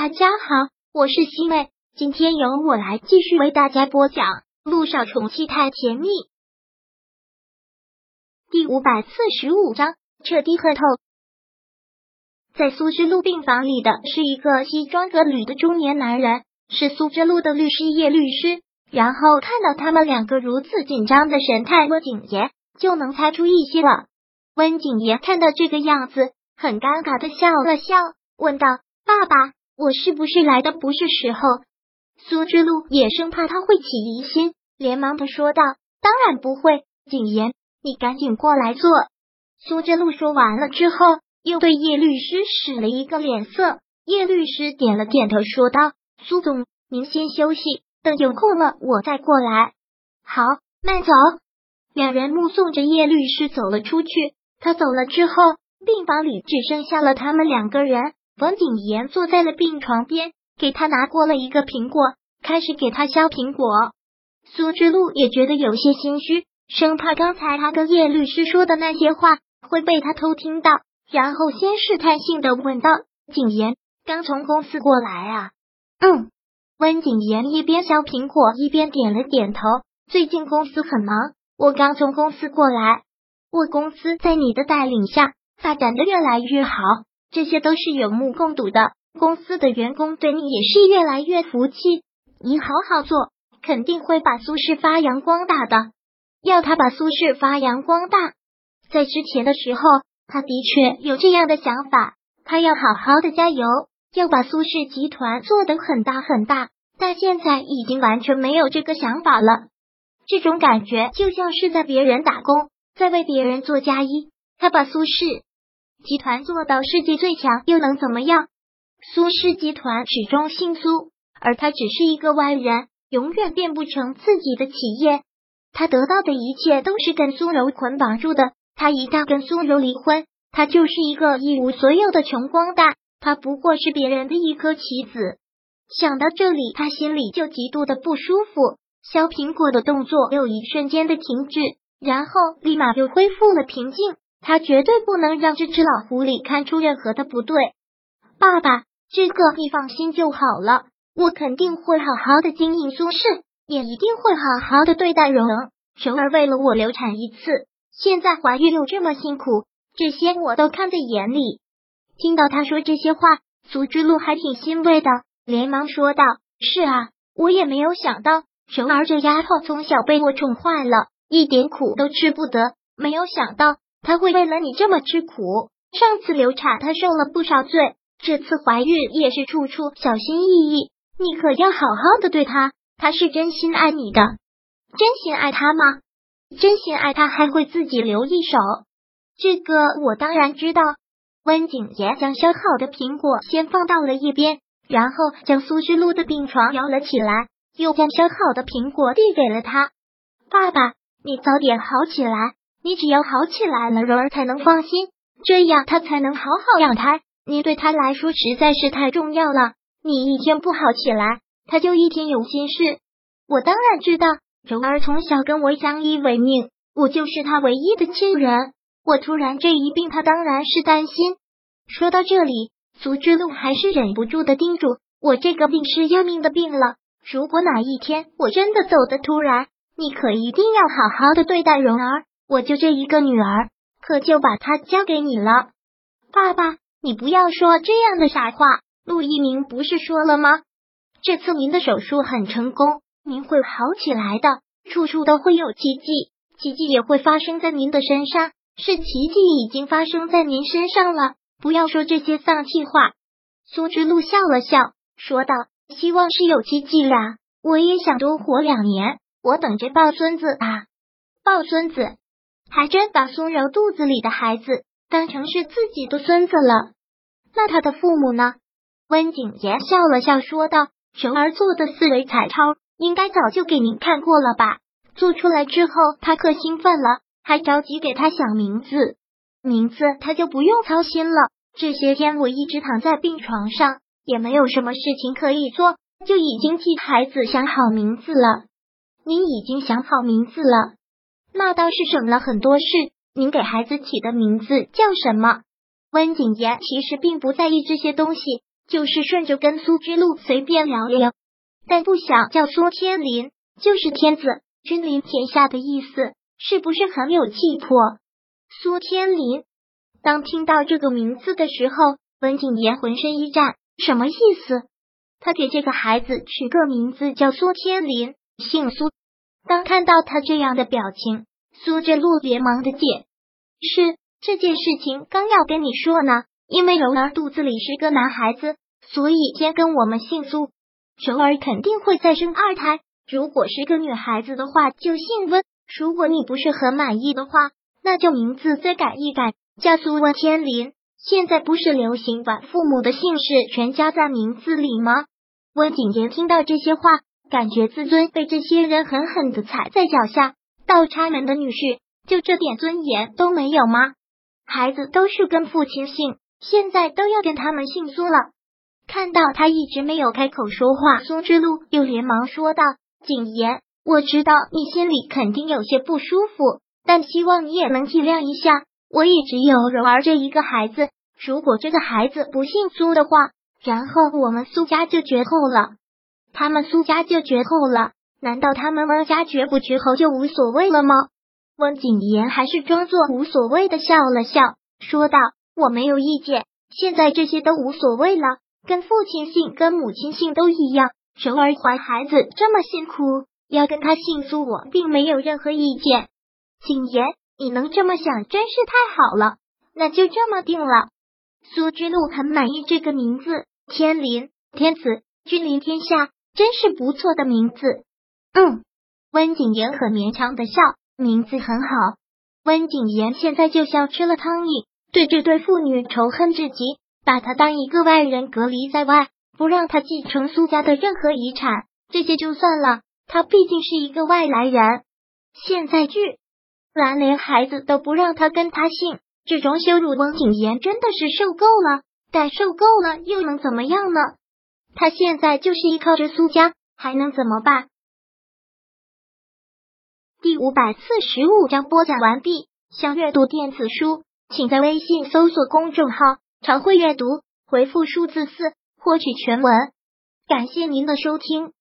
大家好，我是西妹，今天由我来继续为大家播讲《路上宠妻太甜蜜》第五百四十五章，彻底喝透。在苏之路病房里的是一个西装革履的中年男人，是苏之路的律师叶律师。然后看到他们两个如此紧张的神态，温景言就能猜出一些了。温景言看到这个样子，很尴尬的笑了笑，问道：“爸爸。”我是不是来的不是时候？苏之路也生怕他会起疑心，连忙的说道：“当然不会，景言，你赶紧过来坐。”苏之路说完了之后，又对叶律师使了一个脸色。叶律师点了点头，说道：“苏总，您先休息，等有空了我再过来。”好，慢走。两人目送着叶律师走了出去。他走了之后，病房里只剩下了他们两个人。文景言坐在了病床边，给他拿过了一个苹果，开始给他削苹果。苏之路也觉得有些心虚，生怕刚才他跟叶律师说的那些话会被他偷听到，然后先试探性的问道：“景言刚从公司过来啊？”“嗯。”温景言一边削苹果一边点了点头。最近公司很忙，我刚从公司过来。我公司在你的带领下发展的越来越好。这些都是有目共睹的，公司的员工对你也是越来越服气。你好好做，肯定会把苏氏发扬光大的。要他把苏氏发扬光大，在之前的时候，他的确有这样的想法，他要好好的加油，要把苏氏集团做得很大很大。但现在已经完全没有这个想法了，这种感觉就像是在别人打工，在为别人做嫁衣。他把苏氏。集团做到世界最强又能怎么样？苏氏集团始终姓苏，而他只是一个外人，永远变不成自己的企业。他得到的一切都是跟苏柔捆绑住的。他一旦跟苏柔离婚，他就是一个一无所有的穷光蛋。他不过是别人的一颗棋子。想到这里，他心里就极度的不舒服。削苹果的动作又一瞬间的停止，然后立马又恢复了平静。他绝对不能让这只老狐狸看出任何的不对。爸爸，这个你放心就好了，我肯定会好好的经营苏氏，也一定会好好的对待蓉儿。蓉儿为了我流产一次，现在怀孕又这么辛苦，这些我都看在眼里。听到他说这些话，苏之路还挺欣慰的，连忙说道：“是啊，我也没有想到柔儿这丫头从小被我宠坏了，一点苦都吃不得，没有想到。”他会为了你这么吃苦。上次流产，他受了不少罪，这次怀孕也是处处小心翼翼。你可要好好的对他，他是真心爱你的。真心爱他吗？真心爱他还会自己留一手？这个我当然知道。温景言将削好的苹果先放到了一边，然后将苏之路的病床摇了起来，又将削好的苹果递给了他。爸爸，你早点好起来。你只要好起来了，柔儿才能放心，这样他才能好好养胎。你对他来说实在是太重要了，你一天不好起来，他就一天有心事。我当然知道，柔儿从小跟我相依为命，我就是他唯一的亲人。我突然这一病，他当然是担心。说到这里，苏之路还是忍不住的叮嘱我：这个病是要命的病了，如果哪一天我真的走的突然，你可一定要好好的对待蓉儿。我就这一个女儿，可就把她交给你了。爸爸，你不要说这样的傻话。陆一鸣不是说了吗？这次您的手术很成功，您会好起来的，处处都会有奇迹，奇迹也会发生在您的身上。是奇迹已经发生在您身上了，不要说这些丧气话。苏之路笑了笑，说道：“希望是有奇迹啦，我也想多活两年，我等着抱孙子啊，抱孙子。”还真把苏柔肚子里的孩子当成是自己的孙子了。那他的父母呢？温景言笑了笑说道：“熊儿做的四维彩超，应该早就给您看过了吧？做出来之后，他可兴奋了，还着急给他想名字。名字他就不用操心了。这些天我一直躺在病床上，也没有什么事情可以做，就已经替孩子想好名字了。您已经想好名字了？”那倒是省了很多事。您给孩子起的名字叫什么？温景言其实并不在意这些东西，就是顺着跟苏之路随便聊聊，但不想叫苏天林，就是天子君临天下的意思，是不是很有气魄？苏天林，当听到这个名字的时候，温景言浑身一颤，什么意思？他给这个孩子取个名字叫苏天林，姓苏。当看到他这样的表情，苏之路连忙的解释：这件事情刚要跟你说呢。因为柔儿肚子里是个男孩子，所以先跟我们姓苏。柔儿肯定会再生二胎。如果是个女孩子的话，就姓温。如果你不是很满意的话，那就名字再改一改，叫苏温天林。现在不是流行把父母的姓氏全加在名字里吗？温景言听到这些话，感觉自尊被这些人狠狠的踩在脚下。倒插门的女婿，就这点尊严都没有吗？孩子都是跟父亲姓。现在都要跟他们姓苏了。看到他一直没有开口说话，苏之路又连忙说道：“景言，我知道你心里肯定有些不舒服，但希望你也能体谅一下。我也只有柔儿这一个孩子，如果这个孩子不姓苏的话，然后我们苏家就绝后了。他们苏家就绝后了，难道他们温家绝不绝后就无所谓了吗？”温景言还是装作无所谓的笑了笑，说道。我没有意见，现在这些都无所谓了，跟父亲姓、跟母亲姓都一样。柔儿怀孩子这么辛苦，要跟他姓苏，我并没有任何意见。景言，你能这么想，真是太好了，那就这么定了。苏之路很满意这个名字，天临天子，君临天下，真是不错的名字。嗯，温景言很勉强的笑，名字很好。温景言现在就像吃了苍蝇。对这对父女仇恨至极，把他当一个外人隔离在外，不让他继承苏家的任何遗产。这些就算了，他毕竟是一个外来人。现在居然连孩子都不让他跟他姓，这种羞辱，温景言真的是受够了。但受够了又能怎么样呢？他现在就是依靠着苏家，还能怎么办？第五百四十五章播讲完毕。想阅读电子书。请在微信搜索公众号“常会阅读”，回复数字四获取全文。感谢您的收听。